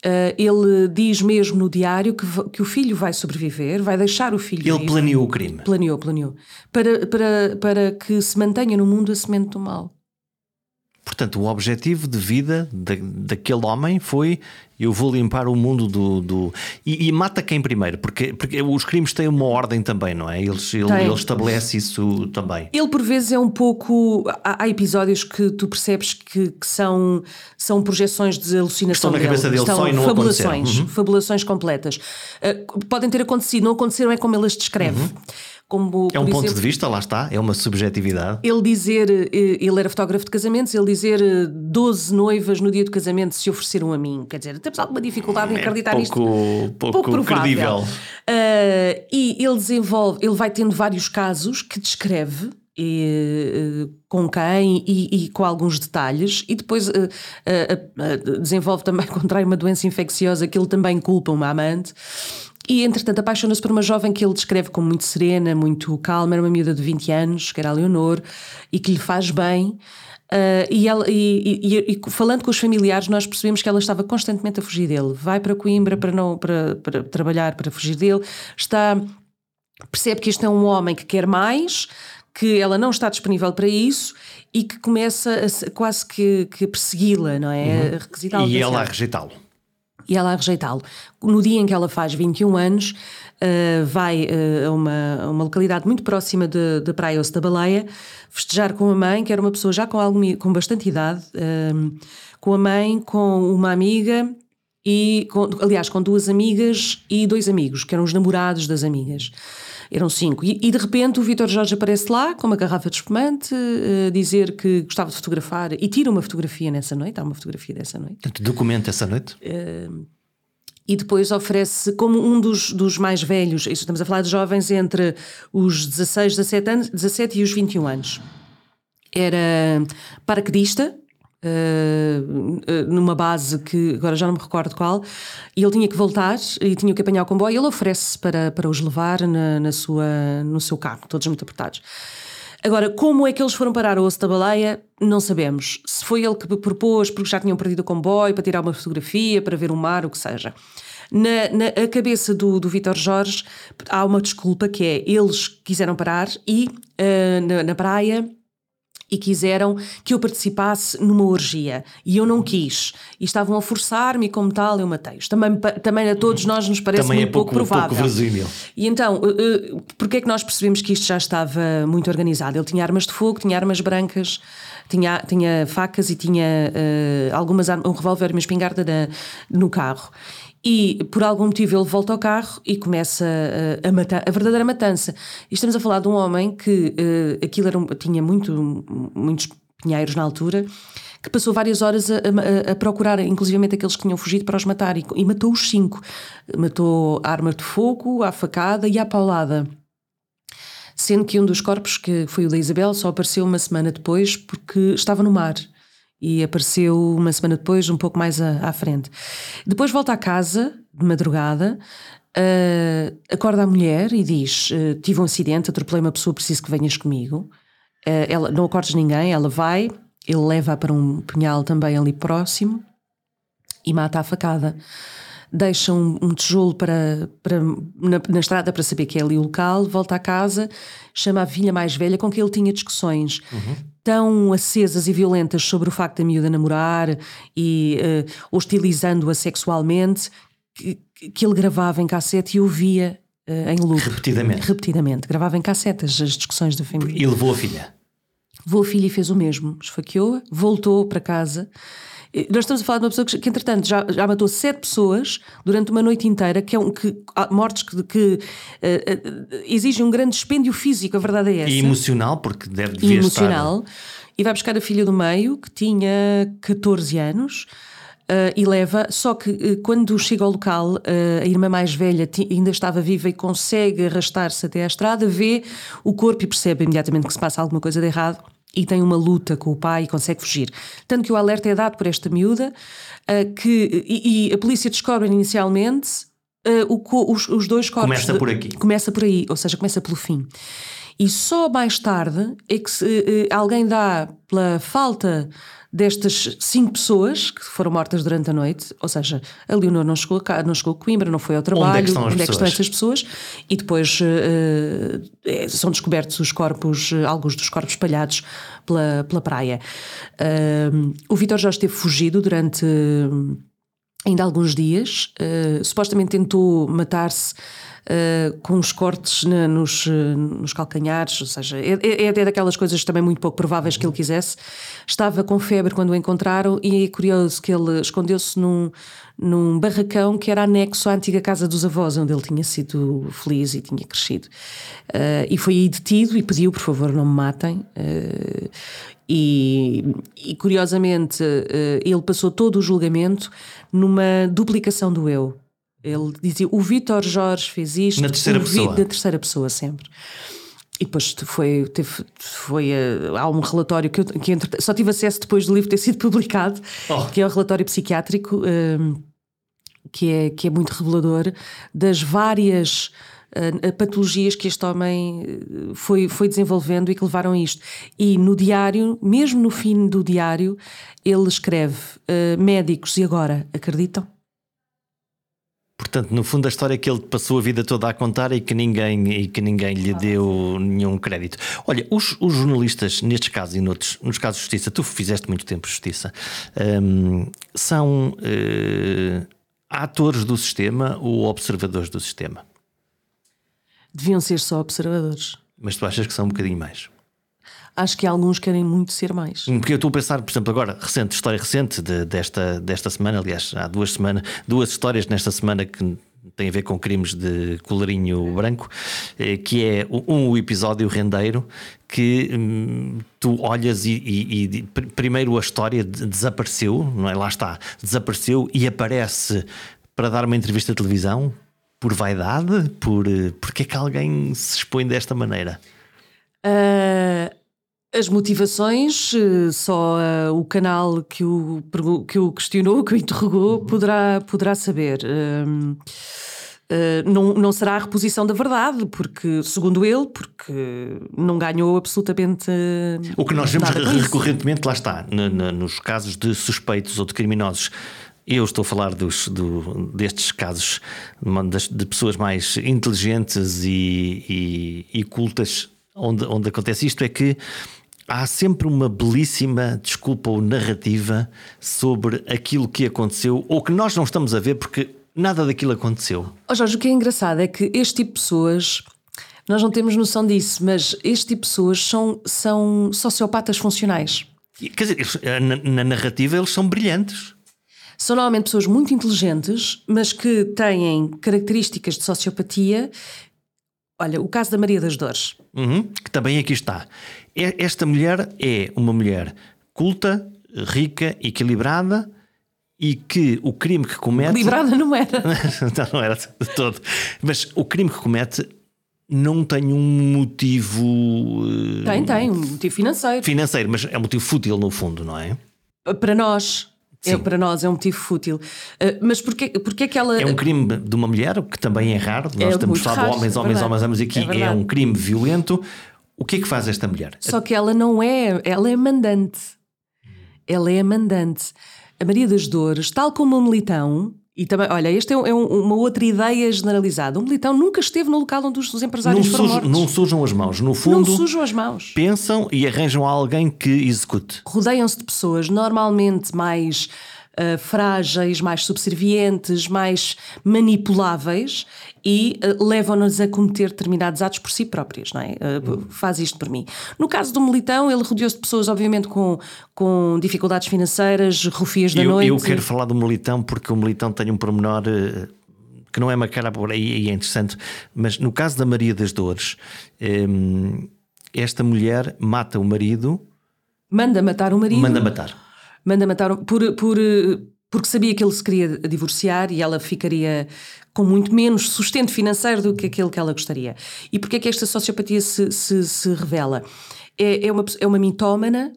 Uh, ele diz mesmo no diário que, que o filho vai sobreviver, vai deixar o filho. Ele vivo. planeou o crime. Planeou, planeou. Para, para, para que se mantenha no mundo a semente do mal. Portanto, o objetivo de vida da, daquele homem foi eu vou limpar o mundo do. do... E, e, mata quem primeiro? Porque, porque os crimes têm uma ordem também, não é? Eles, ele, ele, estabelece isso também. Ele, por vezes, é um pouco. Há, há episódios que tu percebes que, que, são, são projeções de alucinação. Estão na cabeça dele, dele só e não fabulações, uhum. fabulações completas. Uh, podem ter acontecido, não aconteceram, é como ele as descreve. Uhum. Como, é um ponto exemplo, de vista, lá está, é uma subjetividade. Ele dizer, eh, ele era fotógrafo de casamentos, ele dizer 12 eh, noivas no dia do casamento se ofereceram a mim. Quer dizer, temos alguma dificuldade em é acreditar pouco, nisto. Pouco, pouco credível. Uh, e ele desenvolve, ele vai tendo vários casos que descreve e, com quem e, e, com alguns detalhes, e depois uh, uh, desenvolve também, contrai uma doença infecciosa que ele também culpa uma amante. E, entretanto, apaixona-se por uma jovem que ele descreve como muito serena, muito calma, era uma miúda de 20 anos, que era a Leonor, e que lhe faz bem. Uh, e, ela, e, e, e, falando com os familiares, nós percebemos que ela estava constantemente a fugir dele. Vai para Coimbra para, não, para, para trabalhar, para fugir dele. Está, percebe que este é um homem que quer mais, que ela não está disponível para isso e que começa a, quase que, que persegui-la, não é? Uhum. E ela a rejeitá-lo e ela a rejeitá-lo. No dia em que ela faz 21 anos, uh, vai uh, a, uma, a, uma, localidade muito próxima de, Praia Osso da Baleia festejar com a mãe, que era uma pessoa já com, algum, com bastante idade, uh, com a mãe, com uma amiga e, com, aliás, com duas amigas e dois amigos, que eram os namorados das amigas eram cinco. E, e de repente o Vitor Jorge aparece lá com uma garrafa de espumante, uh, dizer que gostava de fotografar e tira uma fotografia nessa noite. Há uma fotografia dessa noite. Portanto, documenta essa noite? Uh, e depois oferece como um dos, dos mais velhos, isso estamos a falar de jovens entre os 16, 17, anos, 17 e os 21 anos. Era paraquedista, Uh, numa base que agora já não me recordo qual, e ele tinha que voltar e tinha que apanhar o comboio. Ele oferece para, para os levar na, na sua, no seu carro, todos muito apertados. Agora, como é que eles foram parar ao osso da baleia? Não sabemos. Se foi ele que propôs porque já tinham perdido o comboio para tirar uma fotografia, para ver o mar, o que seja. Na, na cabeça do, do Vitor Jorge há uma desculpa que é eles quiseram parar e uh, na, na praia e quiseram que eu participasse numa orgia e eu não quis e estavam a forçar-me como tal eu matei-os. Também, também a todos nós nos parece também muito é pouco, pouco provável. Pouco e então, uh, uh, porque é que nós percebemos que isto já estava muito organizado? Ele tinha armas de fogo, tinha armas brancas, tinha, tinha facas e tinha uh, algumas um revólver e uma espingarda na, no carro e por algum motivo ele volta ao carro e começa a, a matar, a verdadeira matança. E estamos a falar de um homem que uh, aquilo era, tinha muito, muitos pinheiros na altura, que passou várias horas a, a, a procurar, inclusivamente aqueles que tinham fugido, para os matar e, e matou os cinco. Matou a arma de fogo, a facada e a paulada. sendo que um dos corpos, que foi o da Isabel, só apareceu uma semana depois porque estava no mar e apareceu uma semana depois, um pouco mais à, à frente. Depois volta à casa, de madrugada, uh, acorda a mulher e diz: uh, Tive um acidente, atropelei uma pessoa, preciso que venhas comigo. Uh, ela, não acordes ninguém, ela vai, ele leva para um punhal também ali próximo e mata a facada. Deixa um, um tijolo para, para, na, na, estrada para saber que é ali o local, volta à casa, chama a filha mais velha com quem ele tinha discussões. Uhum tão acesas e violentas sobre o facto da miúda namorar e uh, hostilizando-a sexualmente que, que, ele gravava em cassete e ouvia uh, em loop. Repetidamente. Repetidamente. Gravava em cassetas as discussões da família. E levou a filha. Levou a filha e fez o mesmo. Esfaqueou-a, voltou para casa nós estamos a falar de uma pessoa que, que entretanto, já, já matou sete pessoas durante uma noite inteira, que é um, que, mortes que, que uh, uh, exigem um grande dispêndio físico, a verdade é essa. E emocional, porque deve devia emocional. Estar... E vai buscar a filha do meio, que tinha 14 anos. Uh, e leva, só que uh, quando chega ao local, uh, a irmã mais velha ainda estava viva e consegue arrastar-se até à estrada, vê o corpo e percebe imediatamente que se passa alguma coisa de errado e tem uma luta com o pai e consegue fugir. Tanto que o alerta é dado por esta miúda uh, que, e, e, a polícia descobre inicialmente uh, o, os, os, dois corpos. Começa por aqui. Começa por aí, ou seja, começa pelo fim. E só mais tarde é que se, uh, alguém dá, pela falta destas cinco pessoas que foram mortas durante a noite, ou seja, a Leonor não chegou a, não chegou a Coimbra, não foi ao trabalho, onde é que estão, onde é que estão essas pessoas, e depois uh, são descobertos os corpos, alguns dos corpos espalhados pela, pela praia. Uh, o Vitor já esteve fugido durante ainda alguns dias, uh, supostamente tentou matar-se uh, com os cortes na, nos, uh, nos calcanhares, ou seja, é, é, é daquelas coisas também muito pouco prováveis que ele quisesse. Estava com febre quando o encontraram e é curioso que ele escondeu-se num, num barracão que era anexo à antiga casa dos avós, onde ele tinha sido feliz e tinha crescido. E foi aí detido e pediu, por favor, não me matem. E, e, curiosamente, uh, ele passou todo o julgamento numa duplicação do eu. Ele dizia: o Vítor Jorge fez isto. Na terceira pessoa. Na terceira pessoa, sempre. E depois foi, teve, foi uh, há um relatório que, eu, que entre, só tive acesso depois do livro ter sido publicado, oh. que é o relatório psiquiátrico, uh, que, é, que é muito revelador das várias uh, patologias que este homem foi, foi desenvolvendo e que levaram a isto. E no diário, mesmo no fim do diário, ele escreve: médicos, e agora? Acreditam? Portanto, no fundo, a história que ele passou a vida toda a contar e que ninguém, e que ninguém lhe deu nenhum crédito. Olha, os, os jornalistas, nestes casos e noutros, nos casos de justiça, tu fizeste muito tempo justiça, um, são uh, atores do sistema ou observadores do sistema? Deviam ser só observadores. Mas tu achas que são um bocadinho mais? acho que alguns querem muito ser mais. Porque eu estou a pensar, por exemplo, agora, recente, história recente de, desta, desta semana, aliás, há duas semanas, duas histórias nesta semana que têm a ver com crimes de colarinho branco, eh, que é um episódio rendeiro que hum, tu olhas e, e, e, primeiro a história desapareceu, não é? Lá está, desapareceu e aparece para dar uma entrevista à televisão por vaidade, por eh, porque é que alguém se expõe desta maneira? Uh, as motivações, eh, só uh, o canal que o, que o questionou, que o interrogou, uhum. poderá, poderá saber. Uh, não, não será a reposição da verdade, porque, segundo ele, porque não ganhou absolutamente. o que nós vemos recorrentemente, lá está, nos casos de suspeitos ou de criminosos. Eu estou a falar dos, do, destes casos de pessoas mais inteligentes e, e, e cultas onde, onde acontece isto é que há sempre uma belíssima desculpa ou narrativa sobre aquilo que aconteceu ou que nós não estamos a ver porque nada daquilo aconteceu. Oh Jorge, o que é engraçado é que este tipo de pessoas, nós não temos noção disso, mas este tipo de pessoas são, são sociopatas funcionais. Quer dizer, na, na narrativa eles são brilhantes. São normalmente pessoas muito inteligentes, mas que têm características de sociopatia Olha, o caso da Maria das Dores. Uhum, que também aqui está. Esta mulher é uma mulher culta, rica, equilibrada e que o crime que comete. Equilibrada não era. não, não era de todo. Mas o crime que comete não tem um motivo. Uh, tem, tem, um motivo financeiro. Financeiro, mas é um motivo fútil no fundo, não é? Para nós. É, para nós é um motivo fútil. Uh, mas porquê, porquê que ela. É um crime de uma mulher, que também é raro. Nós é estamos falando de homens, homens, homens, homens aqui. É, é, um crime violento. O que é que faz esta mulher? Só que ela não é. Ela é mandante. Ela é mandante. A Maria das Dores, tal como o Militão, e também, olha, esta é, é um, uma outra ideia generalizada. O militão nunca esteve no local onde os, os empresários não foram sujo, mortos. Não sujam as mãos. No fundo, não sujam as mãos. Pensam e arranjam alguém que execute. Rodeiam-se de pessoas normalmente mais uh, frágeis, mais subservientes, mais manipuláveis e uh, levam-nos a cometer determinados atos por si próprios, não é? Uh, faz isto por mim. No caso do Militão, ele rodeou-se de pessoas, obviamente, com, com dificuldades financeiras, rufias da eu, noite. Eu quero falar do Militão porque o Militão tem um pormenor que não é uma cara por aí, é interessante, mas no caso da Maria das Dores, um, esta mulher mata o marido. Manda matar o marido. Manda matar manda matar por, por, porque sabia que ele se queria divorciar e ela ficaria com muito menos sustento financeiro do que aquele que ela gostaria. E porquê é que esta sociopatia se, se, se revela? É, é, uma, é uma mitómana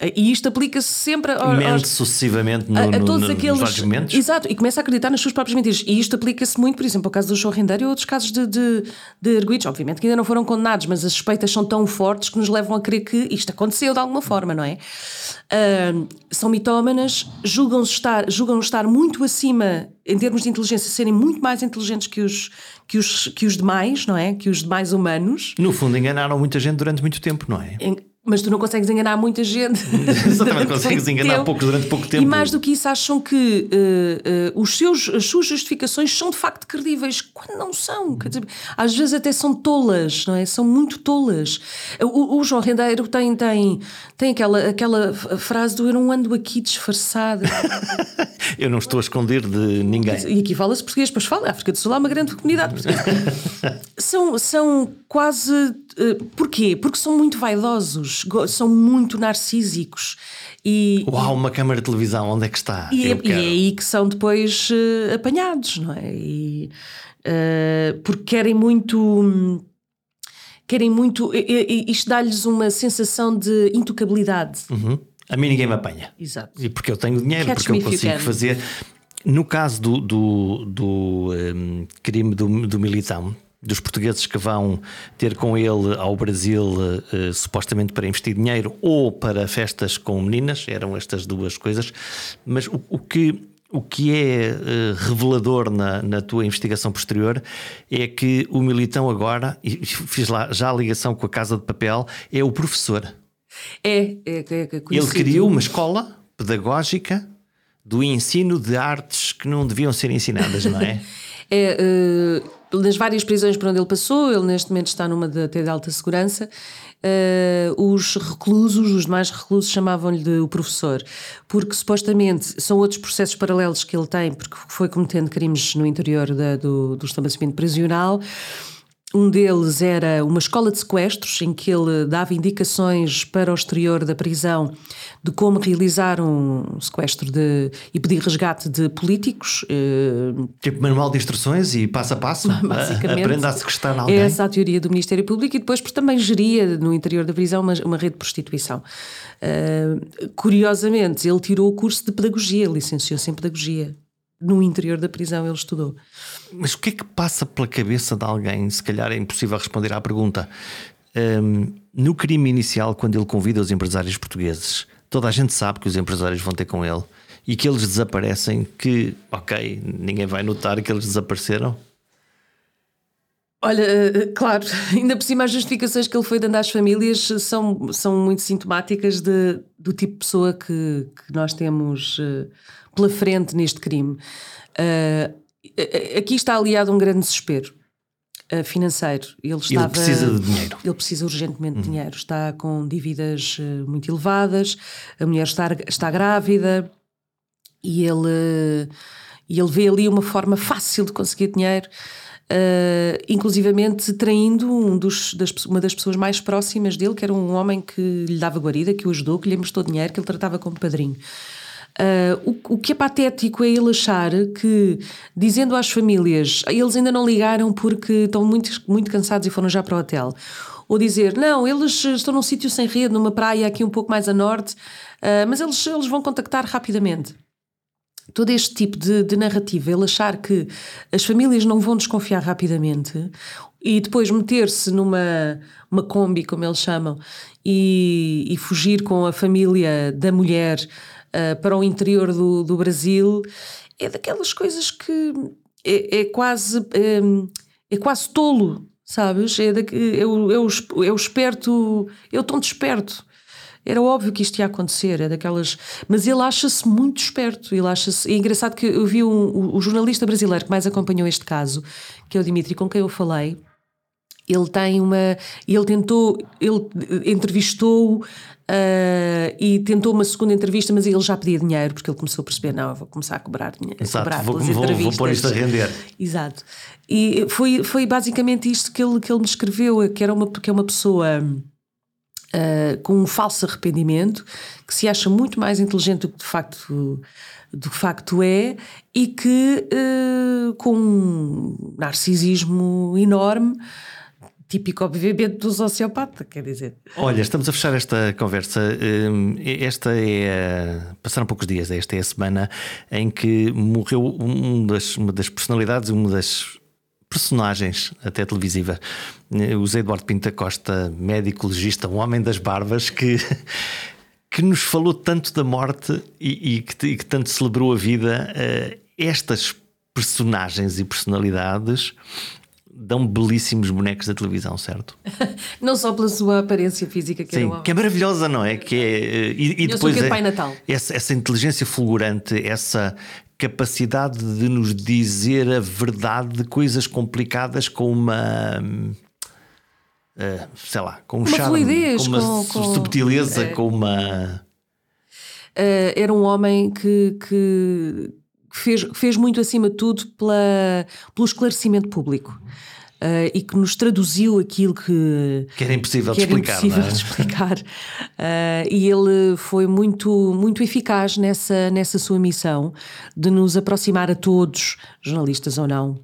e isto aplica-se sempre aos, Mente sucessivamente no, a, a todos no, aqueles, nos momentos. Exato, e começa a acreditar nas suas próprias mentiras. E isto aplica-se muito, por exemplo, ao caso do show Rendeiro e outros casos de, de, de arguidos, obviamente que ainda não foram condenados, mas as suspeitas são tão fortes que nos levam a crer que isto aconteceu de alguma forma, não é? Uh, são mitómanas, julgam estar, julgam estar muito acima, em termos de inteligência, serem muito mais inteligentes que os, que os, que os demais, não é? Que os demais humanos. No fundo, enganaram muita gente durante muito tempo, não é? En mas tu não consegues enganar muita gente. Exatamente, consegues enganar tempo. poucos durante pouco tempo. E mais do que isso, acham que uh, uh, os seus, as suas justificações são de facto credíveis, quando não são. Quer dizer, às vezes até são tolas, não é? São muito tolas. O, o João Rendeiro tem, tem, tem aquela, aquela frase do eu não ando aqui disfarçado. eu não estou a esconder de ninguém. E aqui fala-se português, pois fala, a África do Sul há uma grande comunidade portuguesa. são, são quase. Uh, porquê? Porque são muito vaidosos, são muito narcísicos. E, Uau, uma câmara de televisão, onde é que está? E, é, e é aí que são depois uh, apanhados, não é? E, uh, porque querem muito. Querem muito. Isto dá-lhes uma sensação de intocabilidade. Uhum. A mim ninguém me apanha. Exato. E porque eu tenho dinheiro, Catch porque eu consigo fazer. No caso do, do, do um, crime do, do militão, dos portugueses que vão ter com ele ao Brasil uh, supostamente para investir dinheiro ou para festas com meninas, eram estas duas coisas, mas o, o que o que é uh, revelador na, na, tua investigação posterior é que o Militão agora, e fiz lá já a ligação com a Casa de Papel, é o professor. É, é, é, é Ele criou uma escola pedagógica do ensino de artes que não deviam ser ensinadas, não é? é uh, nas várias prisões por onde ele passou, ele neste momento está numa de, até de alta segurança. Uh, os reclusos, os demais reclusos, chamavam-lhe de o professor, porque supostamente são outros processos paralelos que ele tem, porque foi cometendo crimes no interior da, do, do estabelecimento prisional. Um deles era uma escola de sequestros, em que ele dava indicações para o exterior da prisão de como realizar um sequestro de, e pedir resgate de políticos. Eh, tipo manual de instruções e passo a passo? Basicamente. Aprenda a sequestrar alguém? É essa a teoria do Ministério Público e depois também geria no interior da prisão uma, uma rede de prostituição. Uh, curiosamente, ele tirou o curso de pedagogia, licenciou-se em pedagogia no interior da prisão ele estudou. Mas o que é que passa pela cabeça de alguém? Se calhar é impossível responder à pergunta. Um, no crime inicial, quando ele convida os empresários portugueses, toda a gente sabe que os empresários vão ter com ele e que eles desaparecem, que, ok, ninguém vai notar que eles desapareceram? Olha, eh, claro, ainda por cima as justificações que ele foi dando às famílias são, são muito sintomáticas de, do tipo de pessoa que, que nós temos uh, pela frente neste crime. Uh, aqui está aliado um grande desespero uh, financeiro. Ele, estava, ele precisa de dinheiro. Ele precisa urgentemente de uhum. dinheiro. Está com dívidas uh, muito elevadas, a mulher está, está grávida e ele, e ele vê ali uma forma fácil de conseguir dinheiro. Uh, inclusivamente traindo um dos, das, uma das pessoas mais próximas dele, que era um homem que lhe dava guarida, que o ajudou, que lhe emprestou dinheiro, que ele tratava como padrinho. Uh, o, o, que é patético é ele achar que, dizendo às famílias, eles ainda não ligaram porque estão muito, muito cansados e foram já para o hotel. Ou dizer, não, eles estão num sítio sem rede, numa praia aqui um pouco mais a norte, uh, mas eles, eles vão contactar rapidamente todo este tipo de, de, narrativa, ele achar que as famílias não vão desconfiar rapidamente e depois meter-se numa uma Kombi, como eles chamam, e, e fugir com a família da mulher uh, para o interior do, do Brasil, é daquelas coisas que é, é quase é, é, quase tolo, sabes? É, da, é, o, o esperto, o tão desperto era óbvio que isto ia acontecer, é daquelas. Mas ele acha-se muito esperto. Ele acha-se. É engraçado que eu vi um, o, o jornalista brasileiro que mais acompanhou este caso, que é o Dimitri, com quem eu falei. Ele tem uma. Ele tentou. Ele entrevistou. Uh, e tentou uma segunda entrevista, mas ele já pedia dinheiro porque ele começou a perceber: não, eu vou começar a cobrar dinheiro. Exato, cobrar vou, vou, vou pôr isto a render. Exato. E foi, foi basicamente isto que ele, que ele me escreveu: que era uma, que é uma pessoa uh, com um falso arrependimento, que se acha muito mais inteligente do que de facto, do que facto é e que uh, com um narcisismo enorme típico, obviamente, do sociopata, quer dizer. Olha, estamos a fechar esta conversa. Hum, esta é. Passaram poucos dias, esta é a semana em que morreu um das, uma das personalidades, uma das personagens, até televisiva. O Zé Eduardo Pinta Costa, médico legista, um homem das barbas, que, que nos falou tanto da morte e, e, que, e que, tanto celebrou a vida. Uh, estas personagens e personalidades dão belíssimos bonecos da televisão, certo? não só pela sua aparência física, que, Sim, é, que é maravilhosa, não é? Que é eh, e, e depois é, Pai Natal. Essa, essa inteligência fulgurante, essa capacidade de nos dizer a verdade de coisas complicadas com uma. Uh, sei lá, com um uma charme, fluidez, com uma com, com, subtileza, é. com uma. Uh, era um homem que, que fez, fez muito acima de tudo pela, pelo esclarecimento público. Uh, e que nos traduziu aquilo que, que era impossível, que de, explicar, impossível é? de explicar. Uh, e ele foi muito, muito eficaz nessa, nessa sua missão de nos aproximar a todos, jornalistas ou não,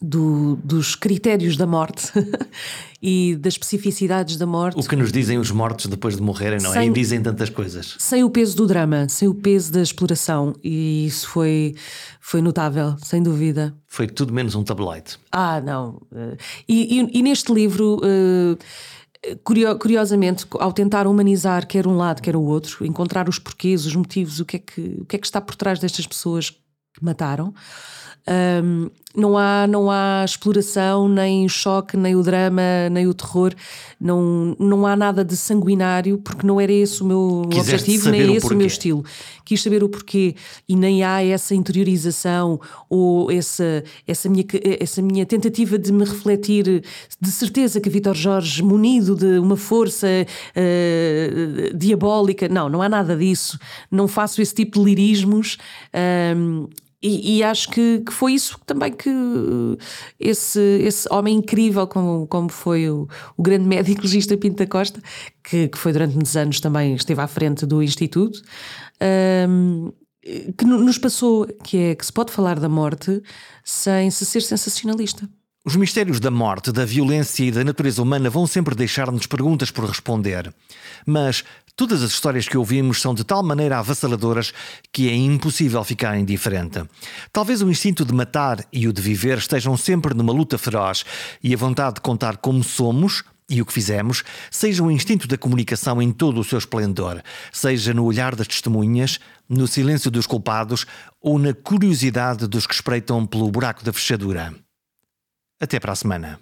do, dos critérios da morte e das especificidades da morte. O que nos dizem os mortos depois de morrerem, não é? sem, é? E dizem tantas coisas. Sem o peso do drama, sem o peso da exploração. E isso foi, foi notável, sem dúvida. Foi tudo menos um tabloide. Ah, não. E, e, e neste livro. Uh, curiosamente, ao tentar humanizar quer um lado, quer o outro, encontrar os porquês, os motivos, o que é que, o que, é que está por trás destas pessoas que mataram, um, não há, não há exploração, nem choque, nem o drama, nem o terror. Não, não há nada de sanguinário, porque não era esse o meu Quiseste objetivo, nem esse o, o meu estilo. Quis saber o porquê e nem há essa interiorização ou essa, essa, minha, essa minha tentativa de me refletir de certeza que Vitor Jorge, munido de uma força uh, diabólica, não, não há nada disso. Não faço esse tipo de lirismos. Um, e, e, acho que, que, foi isso também que esse, esse homem incrível, como, como foi o, o grande médico legista Pinto da Costa, que, que, foi durante muitos anos também esteve à frente do Instituto, um, que nos passou que é que se pode falar da morte sem se ser sensacionalista. Os mistérios da morte, da violência e da natureza humana vão sempre deixar-nos perguntas por responder. Mas todas as histórias que ouvimos são de tal maneira avassaladoras que é impossível ficar indiferente. Talvez o instinto de matar e o de viver estejam sempre numa luta feroz e a vontade de contar como somos e o que fizemos, seja o instinto da comunicação em todo o seu esplendor, seja no olhar das testemunhas, no silêncio dos culpados ou na curiosidade dos que espreitam pelo buraco da fechadura. Até para a semana.